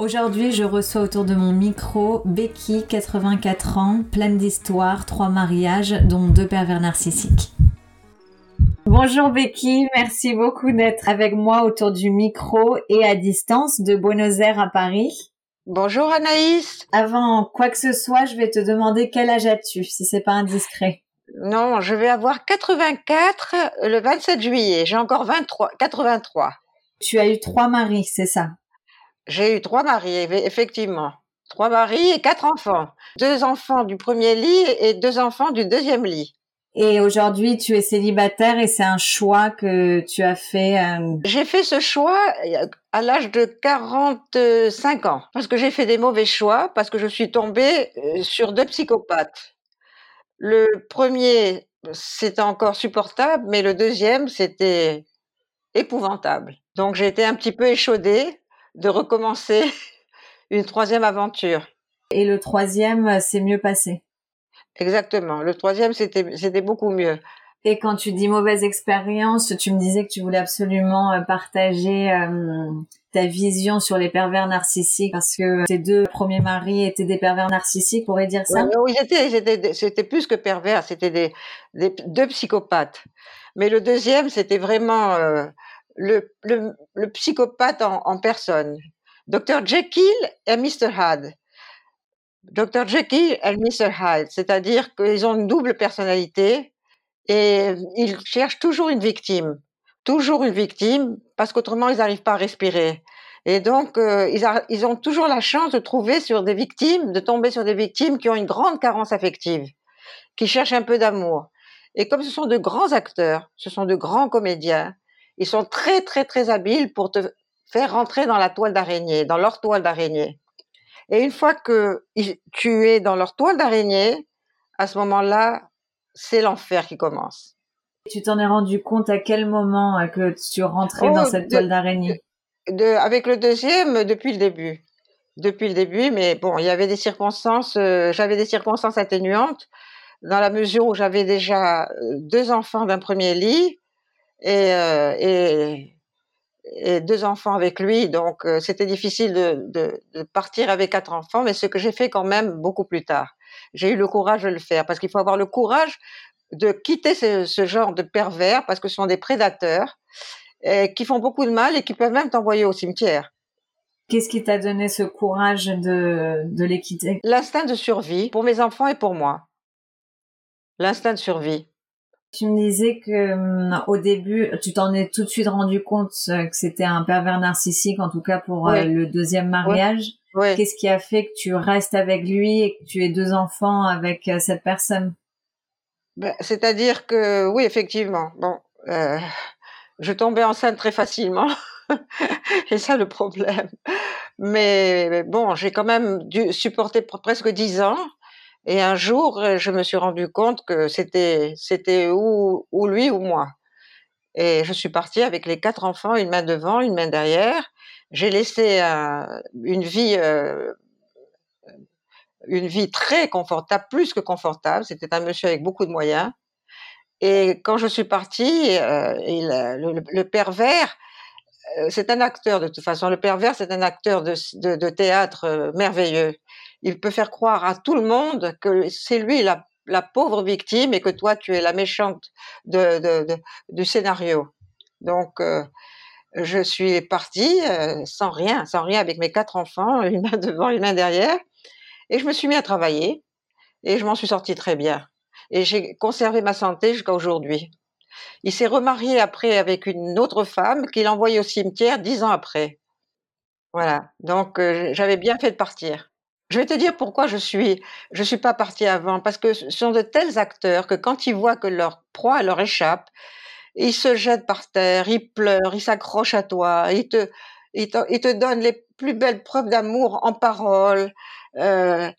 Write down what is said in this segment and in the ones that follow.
Aujourd'hui, je reçois autour de mon micro Becky, 84 ans, pleine d'histoires, trois mariages, dont deux pervers narcissiques. Bonjour Becky, merci beaucoup d'être avec moi autour du micro et à distance de Buenos Aires à Paris. Bonjour Anaïs. Avant quoi que ce soit, je vais te demander quel âge as-tu, si c'est pas indiscret. Non, je vais avoir 84 le 27 juillet. J'ai encore 23, 83. Tu as eu trois maris, c'est ça? J'ai eu trois maris, effectivement. Trois maris et quatre enfants. Deux enfants du premier lit et deux enfants du deuxième lit. Et aujourd'hui, tu es célibataire et c'est un choix que tu as fait. Euh, j'ai fait ce choix à l'âge de 45 ans parce que j'ai fait des mauvais choix parce que je suis tombée euh, sur deux psychopathes. Le premier, c'était encore supportable, mais le deuxième, c'était épouvantable. Donc j'ai été un petit peu échaudée de recommencer une troisième aventure. Et le troisième, euh, c'est mieux passé. Exactement. Le troisième, c'était, c'était beaucoup mieux. Et quand tu dis mauvaise expérience, tu me disais que tu voulais absolument euh, partager euh, ta vision sur les pervers narcissiques parce que tes deux premiers maris étaient des pervers narcissiques, pourrait dire ça? Oui, c'était, c'était, plus que pervers, c'était des, deux psychopathes. Mais le deuxième, c'était vraiment le, psychopathe en, personne. Dr Jekyll et Mr Hyde. Dr Jekyll et Mr Hyde, c'est-à-dire qu'ils ont une double personnalité et ils cherchent toujours une victime, toujours une victime, parce qu'autrement ils n'arrivent pas à respirer. Et donc, euh, ils, ont toujours la chance de trouver sur des victimes, de tomber sur des victimes qui ont une grande carence affective, qui cherchent un peu d'amour. Et comme ce sont de grands acteurs, ce sont de grands comédiens, ils sont très, très, très habiles pour te faire rentrer dans la toile d'araignée, dans leur toile d'araignée. Et une fois que tu es dans leur toile d'araignée, à ce moment-là, c'est l'enfer qui commence. Tu t'en es rendu compte à quel moment euh, que tu rentrais dans oh, cette toile d'araignée? Avec le deuxième, depuis le début. Depuis le début, mais bon, il y avait des circonstances, euh, j'avais des circonstances atténuantes, dans la mesure où j'avais déjà euh, deux enfants d'un premier lit, et, euh, et, et, deux enfants avec lui. Donc, euh, c'était difficile de, de, de, partir avec quatre enfants, mais ce que j'ai fait quand même beaucoup plus tard. J'ai eu le courage de le faire parce qu'il faut avoir le courage de quitter ce, ce, genre de pervers parce que ce sont des prédateurs et qui font beaucoup de mal et qui peuvent même t'envoyer au cimetière. Qu'est-ce qui t'a donné ce courage de, de les quitter? L'instinct de survie pour mes enfants et pour moi. L'instinct de survie. Tu me disais que hum, au début, tu t'en es tout de suite rendu compte euh, que c'était un pervers narcissique, en tout cas pour euh, le deuxième mariage. Qu'est-ce qui a fait que tu restes avec lui et que tu aies deux enfants avec euh, cette personne? Ben, C'est-à-dire que oui, effectivement. Bon, euh, je tombais enceinte très facilement. et ça le problème. Mais bon, j'ai quand même dû supporter presque dix ans et un jour, euh, je me suis rendu compte que c'était c'était ou, lui ou moi. Et je suis partie avec les quatre enfants, une main devant, une main derrière. J'ai laissé une vie euh, une vie très confortable, plus que confortable. C'était un monsieur avec beaucoup de moyens. Et quand je suis partie, euh, le, pervers, c'est un acteur de toute façon. Le pervers, c'est un acteur de, de théâtre merveilleux il peut faire croire à tout le monde que c'est lui la, la, pauvre victime et que toi tu es la méchante de, de, de du scénario. Donc euh, je suis partie euh, sans rien, sans rien avec mes quatre enfants, une main devant, une main derrière, et je me suis mis à travailler et je m'en suis sortie très bien. Et j'ai conservé ma santé jusqu'à aujourd'hui. Il s'est remarié après avec une autre femme qu'il a envoyée au cimetière dix ans après. Voilà. Donc euh, j'avais bien fait de partir. Je vais te dire pourquoi je suis, je suis pas partie avant, parce que ce sont de tels acteurs que quand ils voient que leur proie leur échappe, ils se jettent par terre, ils pleurent, ils s'accrochent à toi, ils te, ils te, ils te, donnent les plus belles preuves d'amour en parole. Euh,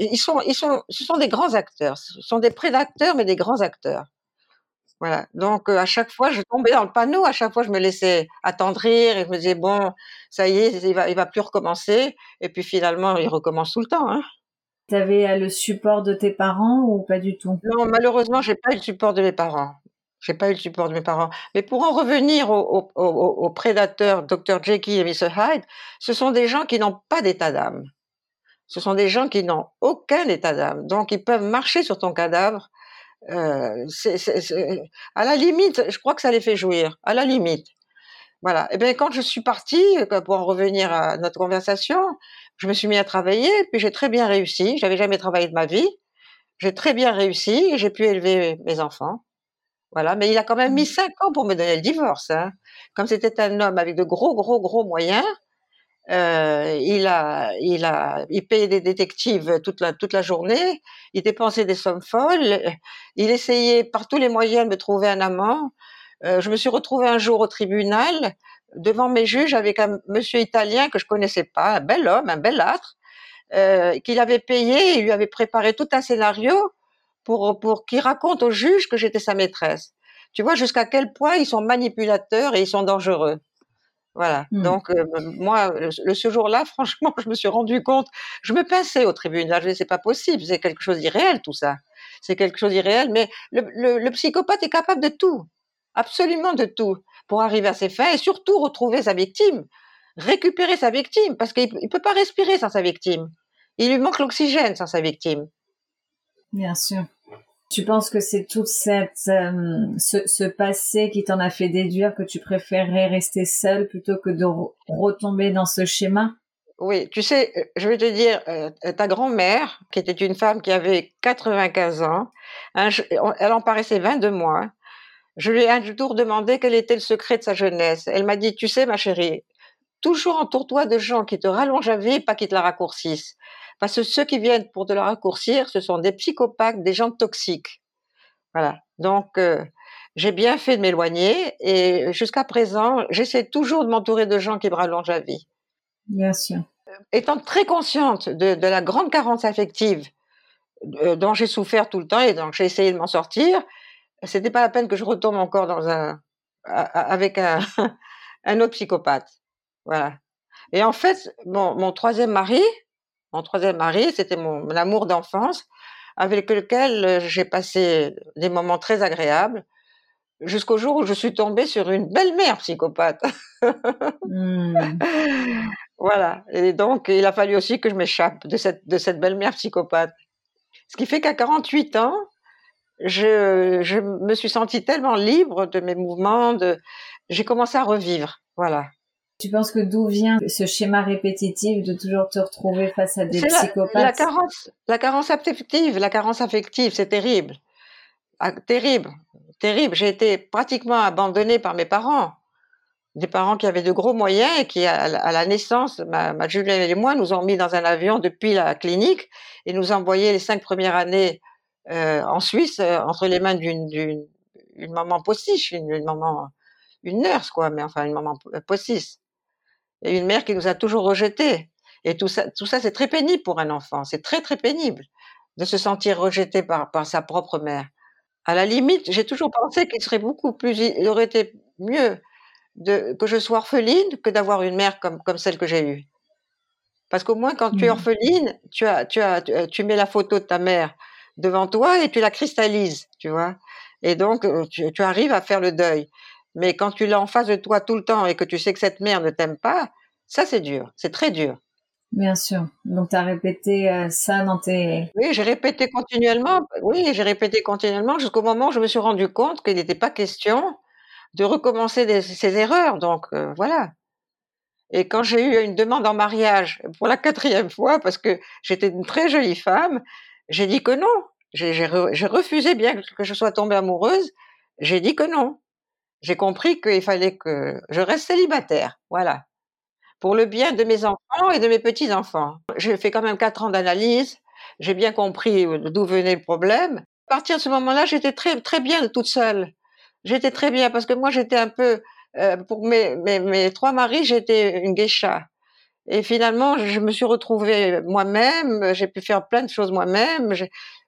ils sont, ils sont, ce sont des grands acteurs. Ce sont des prédateurs, mais des grands acteurs. Voilà. Donc à chaque fois, je tombais dans le panneau. À chaque fois, je me laissais attendrir et je me disais bon, ça y est, il va, il va plus recommencer. Et puis finalement, il recommence tout le temps. Hein. Tu avais le support de tes parents ou pas du tout? Non, malheureusement, j'ai pas eu le support de mes parents. J'ai pas eu le support de mes parents. Mais pour en revenir aux, prédateurs Dr. Jekyll et Mr. Hyde, ce sont des gens qui n'ont pas d'état d'âme. Ce sont des gens qui n'ont aucun état d'âme. Donc, ils peuvent marcher sur ton cadavre. Euh, à la limite, je crois que ça les fait jouir. À la limite. Voilà. Et eh bien, quand je suis partie, euh, pour en revenir à notre conversation, je me suis mis à travailler, puis j'ai très bien réussi. J'avais jamais travaillé de ma vie. J'ai très bien réussi et j'ai pu élever mes enfants. Voilà, mais il a quand même mis mmh. cinq ans pour me donner le divorce. Hein. Comme c'était un homme avec de gros, gros, gros moyens, euh, il a, il a, il payait des détectives toute la toute la journée. Il dépensait des sommes folles. Il essayait par tous les moyens de me trouver un amant. Euh, je me suis retrouvée un jour au tribunal devant mes juges avec un monsieur italien que je connaissais pas, un bel homme, un bel âtre, euh, qu'il avait payé. Il lui avait préparé tout un scénario pour, pour qu'il raconte au juge que j'étais sa maîtresse. Tu vois jusqu'à quel point ils sont manipulateurs et ils sont dangereux. Voilà. Hmm. Donc euh, moi, le, ce jour-là, franchement, je me suis rendu compte, je me pinçais au tribunal. Je disais c'est pas possible, c'est quelque chose d'irréel tout ça. C'est quelque chose d'irréel. Mais le, le, le, psychopathe est capable de tout, absolument de tout, pour arriver à ses fins et surtout retrouver sa victime, récupérer sa victime, parce qu'il ne peut pas respirer sans sa victime. Il lui manque l'oxygène sans sa victime. Bien sûr. Tu penses que c'est tout euh, ce, passé qui t'en a fait déduire que tu préférerais rester seule plutôt que de retomber dans ce schéma? Oui, tu sais, euh, je vais te dire, euh, ta grand-mère, qui était une femme qui avait 95 ans, elle en paraissait 22 mois, je lui ai un jour demandé quel était le secret de sa jeunesse. Elle m'a dit, tu sais, ma chérie, toujours entoure-toi de gens qui te rallongent la vie, pas qui te la raccourcissent. Parce que ceux qui viennent pour te la raccourcir, ce sont des psychopathes, des gens toxiques. Voilà. Donc, euh, j'ai bien fait de m'éloigner et jusqu'à présent, j'essaie toujours de m'entourer de gens qui me rallongent la vie. Bien sûr. Étant très consciente de, de la grande carence affective euh, dont j'ai souffert tout le temps et dont j'ai essayé de m'en sortir, c'était pas la peine que je retombe encore dans un avec un, un autre psychopathe. Voilà. Et en fait, mon, mon troisième mari, mon troisième mari, c'était mon, amour d'enfance, avec lequel euh, j'ai passé des moments très agréables, jusqu'au jour où je suis tombée sur une belle-mère psychopathe. Mmh. Voilà. Et donc, il a fallu aussi que je m'échappe de cette, de cette belle-mère psychopathe. Ce qui fait qu'à 48 ans, je, je me suis sentie tellement libre de mes mouvements, de, j'ai commencé à revivre. Voilà. Tu penses que d'où vient ce schéma répétitif de toujours te retrouver face à des psychopathes la, carence, la carence affective, la carence affective, c'est terrible, ah, terrible, terrible. J'ai été pratiquement abandonnée par mes parents, des parents qui avaient de gros moyens et qui, à, la naissance, ma, ma Julien et moi, nous ont mis dans un avion depuis la clinique et nous envoyé les cinq premières années euh, en Suisse euh, entre les mains d'une une maman postiche, une, une maman, une nurse quoi, mais enfin une maman postiche et une mère qui nous a toujours rejetés. Et tout ça, tout ça, c'est très pénible pour un enfant. C'est très très pénible de se sentir rejeté par, par sa propre mère. À la limite, j'ai toujours pensé qu'il serait beaucoup plus, il aurait été mieux de, que je sois orpheline que d'avoir une mère comme, comme celle que j'ai eue. Parce qu'au moins, quand tu es mmh. orpheline, tu as, tu as, tu mets la photo de ta mère devant toi et tu la cristallises, tu vois. Et donc, euh, tu, tu arrives à faire le deuil. Mais quand tu l'as en face de toi tout le temps et que tu sais que cette mère ne t'aime pas, ça c'est dur, c'est très dur. Bien sûr. Donc tu as répété euh, ça dans tes... Oui, j'ai répété continuellement. Oui, j'ai répété continuellement jusqu'au moment où je me suis rendu compte qu'il n'était pas question de recommencer ces erreurs. Donc euh, voilà. Et quand j'ai eu une demande en mariage pour la quatrième fois, parce que j'étais une très jolie femme, j'ai dit que non. J'ai refusé, bien que je sois tombée amoureuse, j'ai dit que non j'ai compris qu'il fallait que je reste célibataire, voilà, pour le bien de mes enfants et de mes petits-enfants. J'ai fait quand même quatre ans d'analyse, j'ai bien compris d'où venait le problème. À partir de ce moment-là, j'étais très très bien toute seule. J'étais très bien parce que moi j'étais un peu euh, pour mes, mes, mes trois maris, j'étais une geisha. Et finalement, je me suis retrouvée moi-même, j'ai pu faire plein de choses moi-même.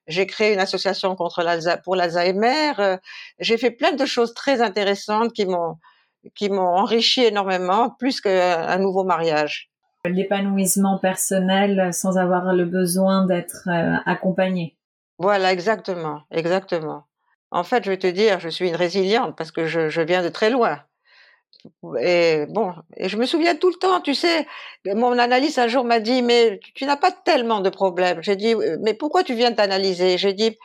J'ai créé une association contre pour l'Alzheimer. Euh, j'ai fait plein de choses très intéressantes qui m'ont qui m'ont enrichi énormément, plus qu'un nouveau mariage. L'épanouissement personnel sans avoir le besoin d'être euh, accompagné. Voilà, exactement, exactement. En fait, je vais te dire, je suis une résiliente parce que je, je viens de très loin. Et bon, et je me souviens tout le temps, tu sais, mon analyste un jour m'a dit, mais tu, n'as pas tellement de problèmes. J'ai dit, mais pourquoi tu viens t'analyser? J'ai dit,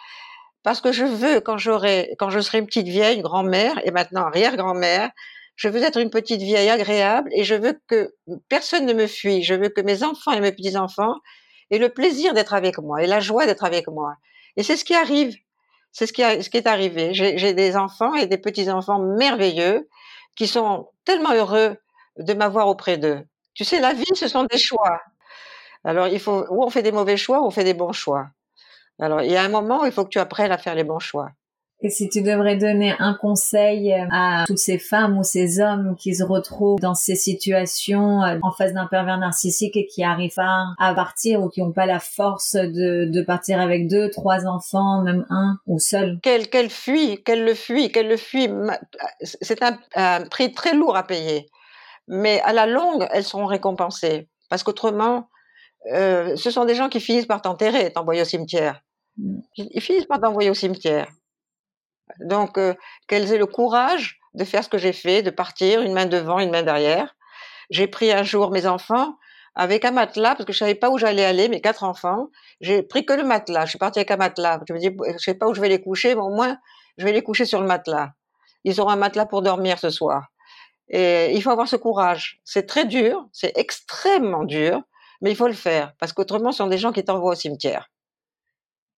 parce que je veux, quand j'aurai, quand je serai une petite vieille, grand-mère, et maintenant arrière-grand-mère, je veux être une petite vieille agréable et je veux que personne ne me fuit. Je veux que mes enfants et mes petits-enfants aient le plaisir d'être avec moi et la joie d'être avec moi. Et c'est ce qui arrive. C'est ce qui est arrivé. J'ai des enfants et des petits-enfants merveilleux qui sont tellement heureux de m'avoir auprès d'eux. Tu sais, la vie, ce sont des choix. Alors, il faut, ou on fait des mauvais choix, ou on fait des bons choix. Alors, il y a un moment où il faut que tu apprennes à faire les bons choix. Et si tu devrais donner un conseil à toutes ces femmes ou ces hommes qui se retrouvent dans ces situations euh, en face d'un pervers narcissique et qui arrivent pas à partir ou qui n'ont pas la force de, de, partir avec deux, trois enfants, même un ou seul? Qu'elle qu'elle fuit, qu'elle le fuit, qu'elle le fuit. C'est un, un prix très lourd à payer. Mais à la longue, elles seront récompensées. Parce qu'autrement, euh, ce sont des gens qui finissent par t'enterrer, t'envoyer au cimetière. Mm. Ils finissent par t'envoyer au cimetière. Donc, euh, qu'elles aient le courage de faire ce que j'ai fait, de partir, une main devant, une main derrière. J'ai pris un jour mes enfants avec un matelas, parce que je savais pas où j'allais aller, mes quatre enfants. J'ai pris que le matelas. Je suis partie avec un matelas. Je me dis, je sais pas où je vais les coucher, mais au moins, je vais les coucher sur le matelas. Ils auront un matelas pour dormir ce soir. Et il faut avoir ce courage. C'est très dur, c'est extrêmement dur, mais il faut le faire, parce qu'autrement, ce sont des gens qui t'envoient au cimetière.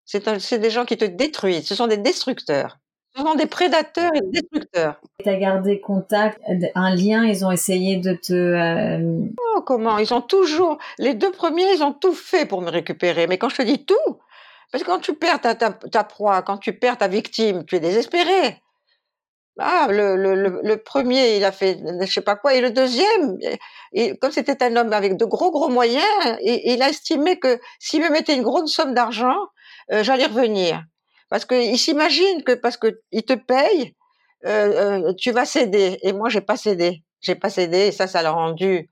C'est des gens qui te détruisent, ce sont des destructeurs. Sont des prédateurs et des destructeurs. Tu as gardé contact, un lien, ils ont essayé de te... Euh, oh, comment? Ils ont toujours... Les deux premiers, ils ont tout fait pour me récupérer. Mais quand je te dis tout, parce que quand tu perds ta, ta, proie, quand tu perds ta victime, tu es désespéré. Ah, le, le, le, premier, il a fait je sais pas quoi, et le deuxième, comme c'était un homme avec de gros gros moyens, il, il a estimé que s'il me mettait une grosse somme d'argent, euh, j'allais revenir. Parce qu'ils s'imaginent que parce qu'ils te payent, euh, euh, tu vas céder. Et moi, j'ai pas cédé. J'ai pas cédé. Et ça, ça l'a rendu.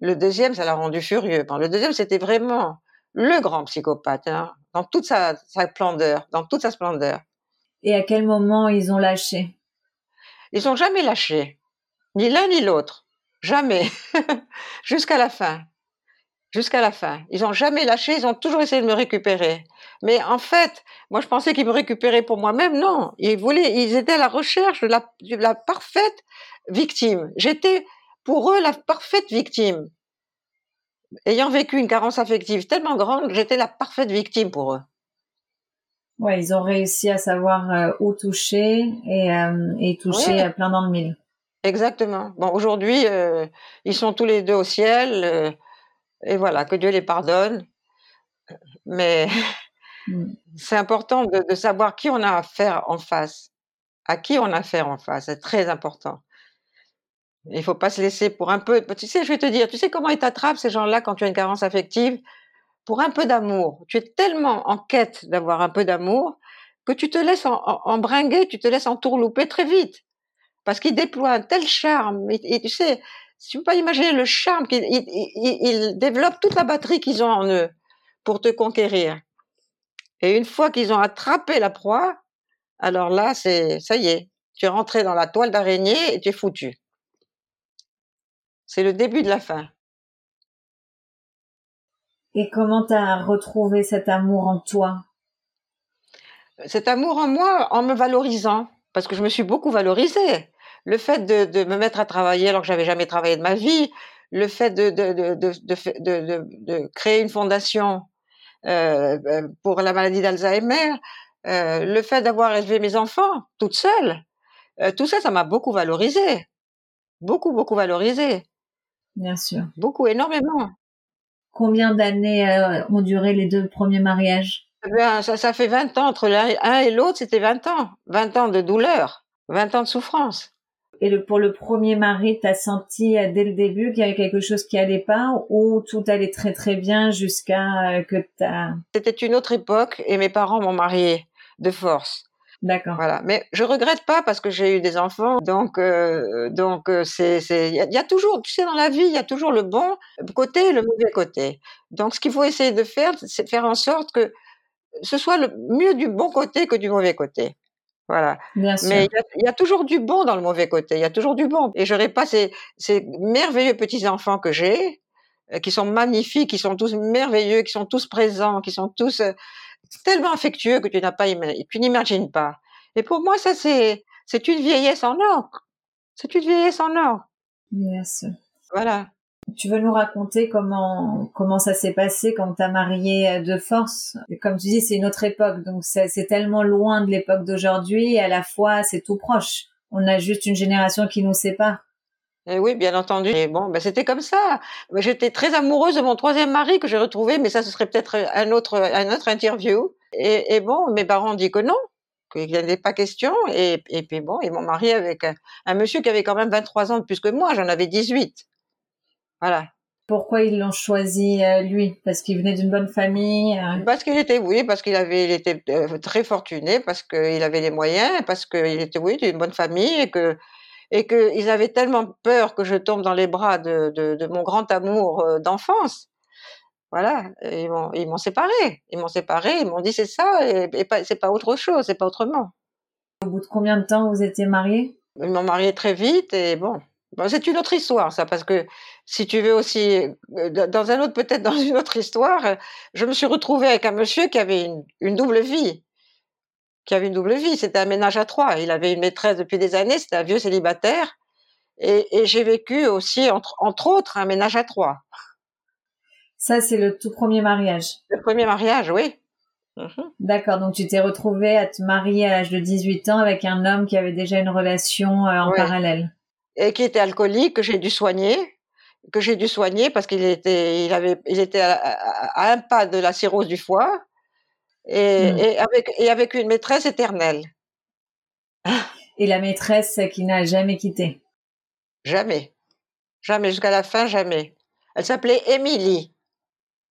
Le deuxième, ça l'a rendu furieux. le deuxième, c'était vraiment le grand psychopathe, hein, dans toute sa, sa splendeur, dans toute sa splendeur. Et à quel moment ils ont lâché? Ils ont jamais lâché, ni l'un ni l'autre, jamais, jusqu'à la fin jusqu'à la fin. Ils ont jamais lâché, ils ont toujours essayé de me récupérer. Mais en fait, moi je pensais qu'ils me récupéraient pour moi-même. Non, ils voulaient, ils étaient à la recherche de la, de la parfaite victime. J'étais pour eux la parfaite victime. Ayant vécu une carence affective tellement grande, j'étais la parfaite victime pour eux. Ouais, ils ont réussi à savoir euh, où toucher et, euh, et toucher à plein dans le mille. Exactement. Bon, aujourd'hui, euh, ils sont tous les deux au ciel et voilà, que Dieu les pardonne. Mais mm. c'est important de, savoir qui on a affaire en face, à qui on a affaire en face, c'est très important. Il faut pas se laisser pour un peu. Tu sais, je vais te dire, tu sais comment ils t'attrapent ces gens-là quand tu as une carence affective? Pour un peu d'amour. Tu es tellement en quête d'avoir un peu d'amour que tu te laisses embringuer, tu te laisses entourlouper très vite. Parce qu'ils déploient un tel charme. et tu sais, tu peux pas imaginer le charme qu'ils ils, développent toute la batterie qu'ils ont en eux pour te conquérir. Et une fois qu'ils ont attrapé la proie, alors là, c'est ça y est, tu es rentré dans la toile d'araignée et tu es foutu. C'est le début de la fin. Et comment tu as retrouvé cet amour en toi? Cet amour en moi en me valorisant, parce que je me suis beaucoup valorisée le fait de, me mettre à travailler alors que j'avais jamais travaillé de ma vie, le fait de, de créer une fondation euh, euh, pour la maladie d'Alzheimer, euh, le fait d'avoir élevé mes enfants toute seule, tout ça, ça m'a beaucoup valorisé, beaucoup, beaucoup valorisé. Bien sûr. Beaucoup, énormément. Combien d'années ont duré les deux premiers mariages? Ça, ça fait 20 ans entre l'un et l'autre, c'était 20 ans. 20 ans de douleur, 20 ans de souffrance Et le, pour le premier mari, t'as senti euh, dès le début qu'il y avait quelque chose qui allait pas ou tout allait très très bien jusqu'à euh, que t'as... C'était une autre époque et mes parents m'ont mariée de force. D'accord. Voilà. Mais je regrette pas parce que j'ai eu des enfants. Donc, euh, donc c'est, c'est, il y, a toujours, tu sais, dans la vie, il y a toujours le bon côté et le mauvais côté. Donc, ce qu'il faut essayer de faire, c'est de faire en sorte que ce soit le mieux du bon côté que du mauvais côté. Voilà. Bien sûr. Mais il y, a, il y, a, toujours du bon dans le mauvais côté. Il y a toujours du bon. Et j'aurais pas ces, ces merveilleux petits enfants que j'ai, qui sont magnifiques, qui sont tous merveilleux, qui sont tous présents, qui sont tous tellement affectueux que tu n'as pas, tu n'imagines pas. Et pour moi, ça c'est, c'est une vieillesse en or. C'est une vieillesse en or. Yes. Voilà. Tu veux nous raconter comment comment ça s'est passé quand t'as marié de force? Comme tu dis, c'est une autre époque, donc c'est tellement loin de l'époque d'aujourd'hui. Et à la fois, c'est tout proche. On a juste une génération qui nous sépare. Et oui, bien entendu. Et bon, ben c'était comme ça. J'étais très amoureuse de mon troisième mari que j'ai retrouvé, mais ça, ce serait peut-être un autre, un autre interview. Et, bon, mes parents ont dit que non, qu'il n'y avait pas question. Et, puis bon, ils m'ont marié avec un, un, monsieur qui avait quand même 23 ans de plus que moi. J'en avais 18. Voilà. Pourquoi ils l'ont choisi euh, lui? Parce qu'il venait d'une bonne famille. Euh... Parce qu'il était, oui, parce qu'il avait, il était euh, très fortuné, parce qu'il avait les moyens, parce qu'il était, oui, d'une bonne famille et que et qu'ils avaient tellement peur que je tombe dans les bras de, de, de mon grand amour euh, d'enfance. Voilà, ils m'ont, ils m'ont séparé. Ils m'ont séparé, ils m'ont dit c'est ça et, et pas, c'est pas autre chose, c'est pas autrement. Au bout de combien de temps vous étiez mariés? Ils m'ont marié très vite et bon, bon, c'est une autre histoire ça parce que si tu veux aussi dans un autre peut-être dans une autre histoire, je me suis retrouvée avec un monsieur qui avait une, une double vie qui avait une double vie. C'était un ménage à trois. Il avait une maîtresse depuis des années, c'était un vieux célibataire. Et, et j'ai vécu aussi, entre, entre, autres, un ménage à trois. Ça, c'est le tout premier mariage. Le premier mariage, oui. Mmh. D'accord, donc tu t'es retrouvée à te marier à l'âge de 18 ans avec un homme qui avait déjà une relation euh, en oui. parallèle. Et qui était alcoolique, que j'ai dû soigner, que j'ai dû soigner parce qu'il était, il avait, il était à, à, à, un pas de la cirrhose du foie et, mmh. et, avec, et avec une maîtresse éternelle. Et la maîtresse qui n'a jamais quitté Jamais. Jamais, jusqu'à la fin, jamais. Elle s'appelait Émilie.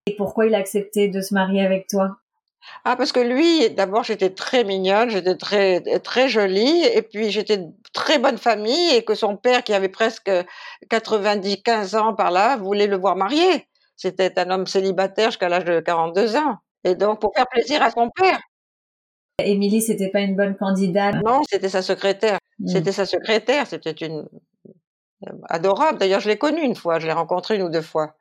Et pourquoi il a accepté de se marier avec toi? Ah, parce que lui, d'abord, j'étais très mignonne, j'étais très, très jolie, et puis j'étais de très bonne famille, et que son père, qui avait presque 90, 15 ans par là, voulait le voir marié. C'était un homme célibataire jusqu'à l'âge de 42 ans. Et donc, pour faire plaisir à son père. Émilie, c'était pas une bonne candidate. Non, c'était sa secrétaire. Mmh. C'était sa secrétaire. C'était une adorable. D'ailleurs, je l'ai connue une fois. Je l'ai rencontrée une ou deux fois.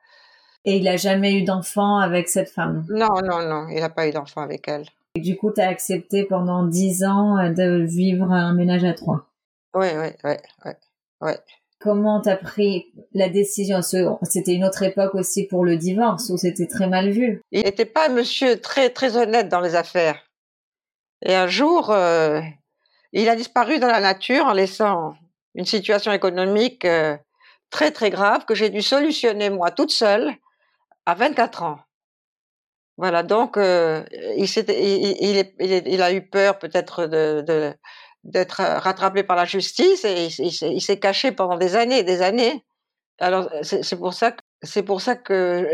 Et il a jamais eu d'enfant avec cette femme? Non, non, non. Il n'a pas eu d'enfant avec elle. Et du coup, tu as accepté pendant dix ans de vivre un ménage à trois? Oui, oui, oui, oui. Ouais. Comment t'as pris la décision? C'était une autre époque aussi pour le divorce où c'était très mal vu. Il n'était pas un monsieur très très honnête dans les affaires. Et un jour, euh, il a disparu dans la nature en laissant une situation économique euh, très très grave que j'ai dû solutionner moi toute seule à 24 ans. Voilà, donc euh, il, a eu peur peut-être de, d'être rattrapé par la justice et il, s'est caché pendant des années des années. Alors c'est pour ça que c'est pour ça que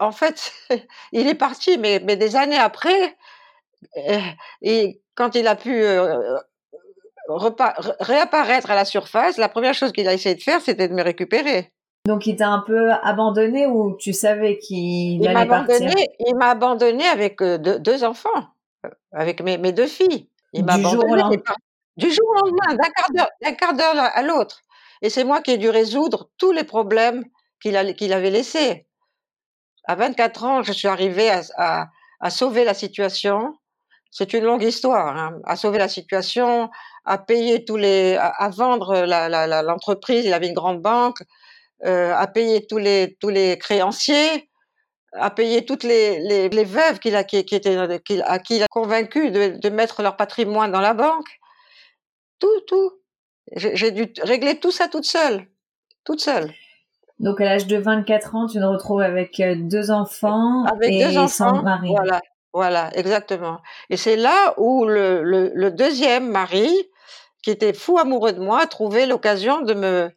en fait il est parti mais mais des années après et quand il a pu réapparaître à la surface, la première chose qu'il a essayé de faire c'était de me récupérer. Donc il t'a un peu abandonné ou tu savais qu'il allait partir? Il m'a abandonné avec deux, deux, enfants, avec mes, mes deux filles. Il m'a abandonné du jour au lendemain, d'un quart d'heure, à l'autre. Et c'est moi qui ai dû résoudre tous les problèmes qu'il avait laissés. À 24 ans, je suis arrivée à, à, à sauver la situation. C'est une longue histoire, hein, à sauver la situation, à payer tous les, à, à vendre l'entreprise. Il avait une grande banque, euh, à payer tous les tous les créanciers, à payer toutes les les, les veuves qu'il a qui, qui étaient qui, à qui il a convaincu de, de mettre leur patrimoine dans la banque tout, tout. J'ai dû régler tout ça toute seule, toute seule. Donc à l'âge de 24 ans, tu te retrouves avec euh, deux enfants avec et deux enfants, sans mari. Voilà, voilà, exactement. Et c'est là où le, le, le, deuxième mari qui était fou amoureux de moi, a trouvé l'occasion de me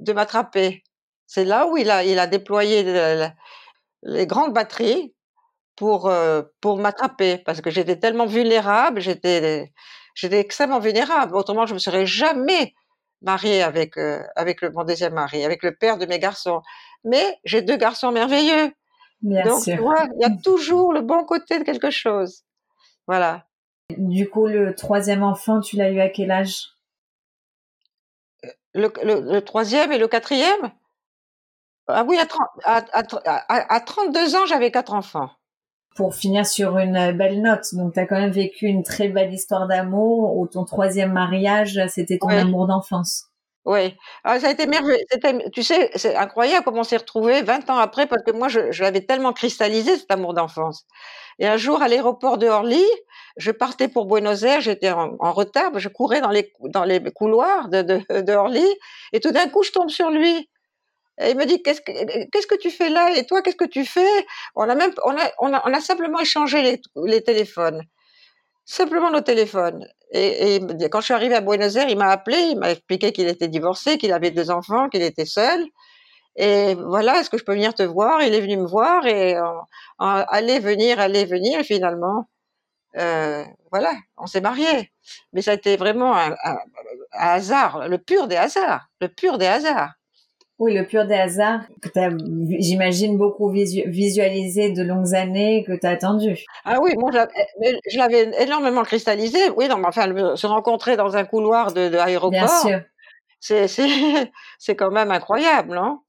de m'attraper. C'est là où il a il a déployé les grandes batteries pour euh, pour m'attraper parce que j'étais tellement vulnérable, j'étais j'étais extrêmement vulnérable. Autrement, je me serais jamais mariée avec euh, avec le, mon deuxième mari, avec le père de mes garçons. Mais j'ai deux garçons merveilleux. Donc tu vois, il y a toujours le bon côté de quelque chose. Voilà. Du coup, le troisième enfant, tu l'as eu à quel âge? Le, le, troisième et le quatrième? Ah oui, à, à, à 32 ans, j'avais quatre enfants pour finir sur une belle note. Donc, tu as quand même vécu une très belle histoire d'amour où ton troisième mariage, c'était ton amour d'enfance. Oui, ah, ça a été merveilleux. Tu sais, c'est incroyable comment on s'est retrouvés 20 ans après parce que moi, je, je l'avais tellement cristallisé, cet amour d'enfance. Et un jour, à l'aéroport de Orly, je partais pour Buenos Aires, j'étais en, retard, je courais dans les, dans les couloirs de, de, de Orly et tout d'un coup, je tombe sur lui. Et il me dit qu'est-ce que qu'est-ce que tu fais là? Et toi qu'est-ce que tu fais? On a même on a on a, on a simplement échangé les, les téléphones, simplement nos téléphones. Et, et, quand je suis arrivée à Buenos Aires, il m'a appelé, il m'a expliqué qu'il était divorcé, qu'il avait deux enfants, qu'il était seul. Et voilà, est-ce que je peux venir te voir? Il est venu me voir et allez venir, allez venir. Et finalement, euh, voilà, on s'est mariés. Mais ça a été vraiment un, un, hasard, le pur des hasards, le pur des hasards. Oui, le pur des hasards que tu as, j'imagine, beaucoup visualisé de longues années, que tu as attendu. Ah oui, moi, je l'avais énormément cristallisé. Oui, non, mais enfin, se rencontrer dans un couloir de, aéroport. C'est, quand même incroyable, non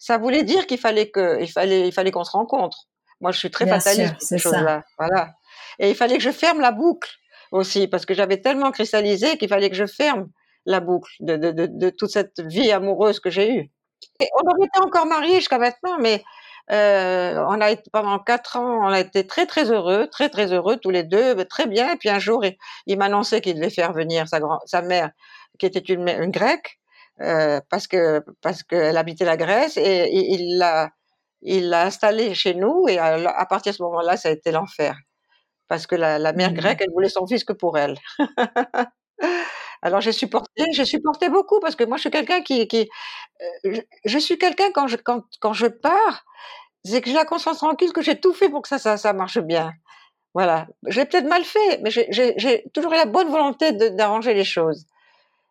Ça voulait dire qu'il fallait que, il fallait, il fallait qu'on se rencontre. Moi, je suis très fataliste ces choses-là. Voilà. Et il fallait que je ferme la boucle aussi, parce que j'avais tellement cristallisé qu'il fallait que je ferme la boucle de, de, de, de toute cette vie amoureuse que j'ai eue. Et on aurait été encore mariés jusqu'à maintenant, mais euh, on a été pendant quatre ans, on a été très très heureux, très très heureux tous les deux, très bien. Et puis un jour, il, il m'annonçait qu'il devait faire venir sa, grand, sa mère, qui était une, une grecque, euh, parce que parce qu'elle habitait la Grèce, et, il l'a il l'a installée chez nous. Et à, à partir de ce moment-là, ça a été l'enfer, parce que la, la mère mmh. grecque, elle voulait son fils que pour elle. Alors j'ai supporté, j'ai supporté beaucoup parce que moi je suis quelqu'un qui, qui euh, je, je, suis quelqu'un quand je quand quand je pars, c'est que j'ai la conscience tranquille que j'ai tout fait pour que ça ça, ça marche bien. Voilà, j'ai peut-être mal fait, mais j'ai toujours eu la bonne volonté d'arranger les choses.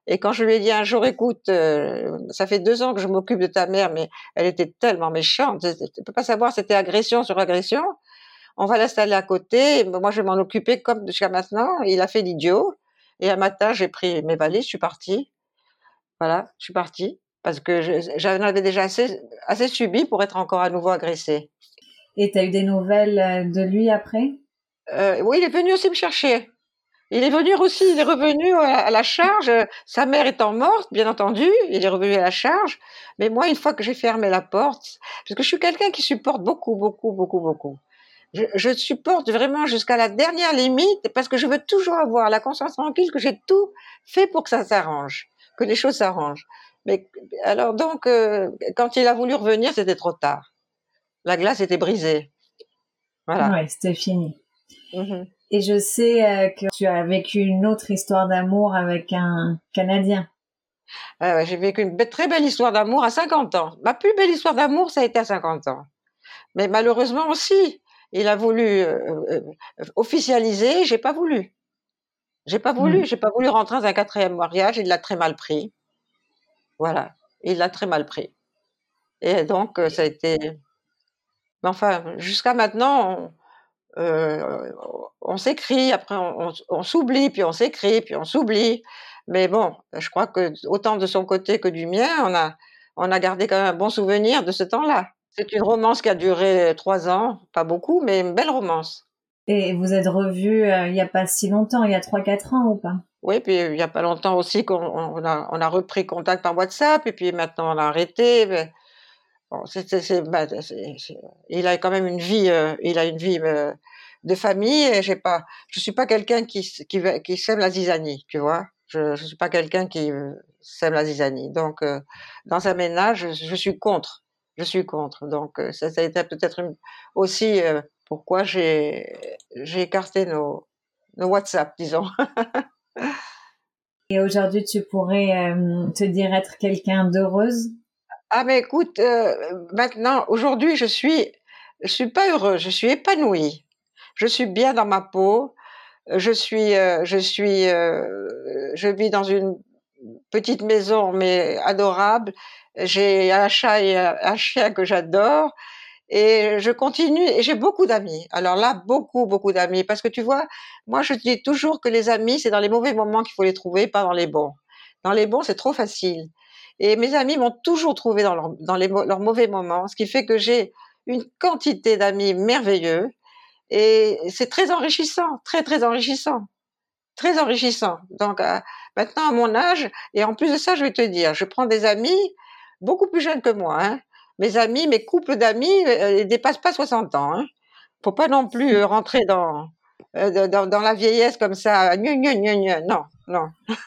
Et quand je lui ai dit un jour, écoute, euh, ça fait deux ans que je m'occupe de ta mère, mais elle était tellement méchante, tu peux pas savoir, c'était agression sur agression. On va l'installer à côté, moi je vais m'en occuper comme jusqu'à maintenant. Il a fait l'idiot. Et un matin, j'ai pris mes valises, je suis partie. Voilà, je suis partie parce que j'en avais déjà assez, assez subi pour être encore à nouveau agressée. Et tu as eu des nouvelles euh, de lui après? Euh, Oui, il est venu aussi me chercher. Il est venu aussi, il est revenu à la charge. Sa mère étant morte, bien entendu, il est revenu à la charge. Mais moi, une fois que j'ai fermé la porte, parce que je suis quelqu'un qui supporte beaucoup, beaucoup, beaucoup, beaucoup je, je supporte vraiment jusqu'à la dernière limite parce que je veux toujours avoir la conscience tranquille que j'ai tout fait pour que ça s'arrange, que les choses s'arrangent. Mais alors donc, euh, quand il a voulu revenir, c'était trop tard. La glace était brisée. Voilà. Ouais, c'était fini. Mm-hmm. Et je sais euh, que tu as vécu une autre histoire d'amour avec un Canadien. Euh, j'ai vécu une très belle histoire d'amour à 50 ans. Ma plus belle histoire d'amour, ça a été à 50 ans. Mais malheureusement aussi, il a voulu euh, euh, officialiser, j'ai pas voulu. J'ai pas voulu, mmh. j'ai pas voulu rentrer dans un quatrième mariage, il l'a très mal pris. Voilà, il l'a très mal pris. Et donc, euh, ça a été. Mais enfin, jusqu'à maintenant, on, euh, on s'écrit, après on, on s'oublie, puis on s'écrit, puis on s'oublie. Mais bon, je crois que autant de son côté que du mien, on a, on a gardé quand même un bon souvenir de ce temps-là. C'est une romance qui a duré trois ans, pas beaucoup, mais une belle romance. Et vous êtes revus euh, il n'y a pas si longtemps, il y a trois, quatre ans ou pas? Oui, puis il n'y a pas longtemps aussi qu'on on a, on a, repris contact par WhatsApp, et puis maintenant on a arrêté. Mais bon, bah, il a quand même une vie, euh, il a une vie euh, de famille, et j'ai pas, je suis pas quelqu'un qui, qui, qui sème la zizanie, tu vois. Je ne suis pas quelqu'un qui sème la zizanie. Donc, dans un ménage, je, je suis contre je suis contre. Donc euh, ça, ça a été peut-être aussi euh, pourquoi j'ai j'ai écarté nos, nos WhatsApp, disons. Et aujourd'hui, tu pourrais euh, te dire être quelqu'un d'heureuse? Ah mais écoute, euh, maintenant, aujourd'hui, je suis, je suis pas heureuse, je suis épanouie. Je suis bien dans ma peau. Je suis, euh, je suis, je vis dans une petite maison mais adorable. J'ai un chat et un chien que j'adore. Et je continue, et j'ai beaucoup d'amis. Alors là, beaucoup, beaucoup d'amis. Parce que tu vois, moi, je dis toujours que les amis, c'est dans les mauvais moments qu'il faut les trouver, pas dans les bons. Dans les bons, c'est trop facile. Et mes amis m'ont toujours trouvé dans, leurs mauvais moments, ce qui fait que j'ai une quantité d'amis merveilleux. Et c'est très enrichissant, très, très enrichissant. Très enrichissant. Donc, euh, maintenant, à mon âge, et en plus de ça, je vais te dire, je prends des amis beaucoup plus jeunes que moi, hein, mes amis, mes couples d'amis, euh, ils dépassent pas 60 ans. Hein. Faut pas non plus euh, rentrer dans, euh, dans, dans la vieillesse comme ça. Non, non.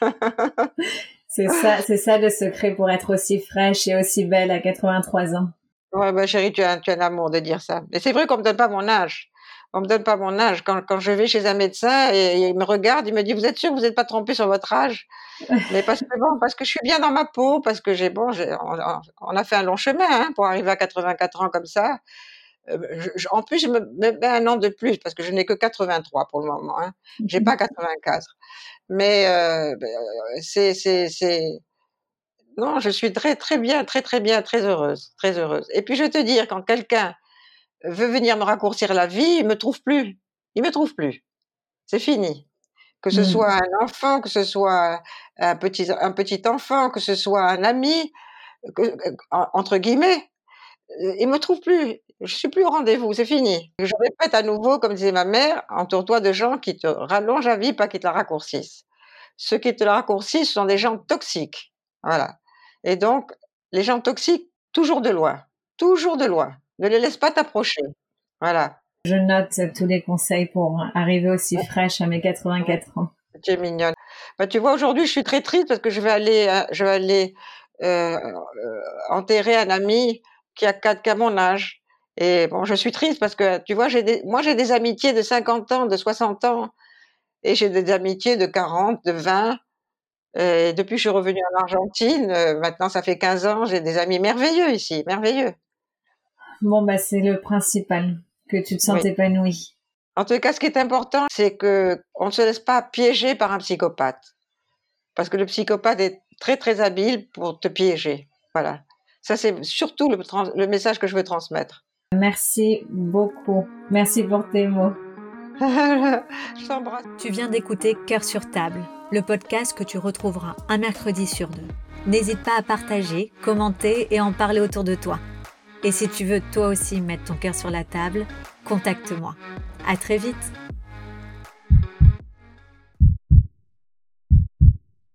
c'est ça, c'est ça le secret pour être aussi fraîche et aussi belle à 83 ans. Ouais, bah chérie, tu as, tu as un amour de dire ça. Mais c'est vrai qu'on me donne pas mon âge on me donne pas mon âge. Quand, quand je vais chez un médecin et, il me regarde, il me dit vous êtes sûr que vous n'êtes pas trompé sur votre âge? Mais parce que bon, parce que je suis bien dans ma peau, parce que j'ai bon, on, a fait un long chemin hein, pour arriver à 84 ans comme ça. Euh, en plus, je me mets un an de plus parce que je n'ai que 83 pour le moment. Hein. J'ai pas 84. Mais euh, ben, c'est c'est c'est non, je suis très très bien, très très bien, très heureuse, très heureuse. Et puis je vais te dire, quand quelqu'un veut venir me raccourcir la vie, il me trouve plus. Il me trouve plus. C'est fini. Que ce mmh. soit un enfant, que ce soit un petit, un petit enfant, que ce soit un ami, que, entre guillemets, euh, il me trouve plus. Je suis plus au rendez-vous, c'est fini. Je répète à nouveau, comme disait ma mère, entoure-toi de gens qui te rallongent la vie, pas qui te la raccourcissent. Ceux qui te la raccourcissent sont des gens toxiques. Voilà. Et donc, les gens toxiques, toujours de loin. Toujours de loin. Ne les laisse pas t'approcher. Voilà. Je note tous les conseils pour arriver aussi fraîche à mes 84 ans. Tu es mignonne. Bah, tu vois, aujourd'hui, je suis très triste parce que je vais aller, euh, je vais aller euh, euh, enterrer un ami qui a quatre qu'à mon âge. Et bon, je suis triste parce que, tu vois, j'ai des, moi, j'ai des amitiés de 50 ans, de 60 ans, et j'ai des amitiés de 40, de 20. Et depuis que je suis revenue en Argentine, maintenant ça fait 15 ans, j'ai des amis merveilleux ici, merveilleux. Bon, bah, c'est le principal, que tu te sens épanoui. En tout cas, ce qui est important, c'est que on ne se laisse pas piéger par un psychopathe. Parce que le psychopathe est très, très habile pour te piéger. Voilà. Ça, c'est surtout le, le message que je veux transmettre. Merci beaucoup. Merci pour tes mots. je t'embrasse. Tu viens d'écouter Cœur sur table, le podcast que tu retrouveras un mercredi sur deux. N'hésite pas à partager, commenter et en parler autour de toi. Et si tu veux toi aussi mettre ton cœur sur la table, contacte-moi. À très vite!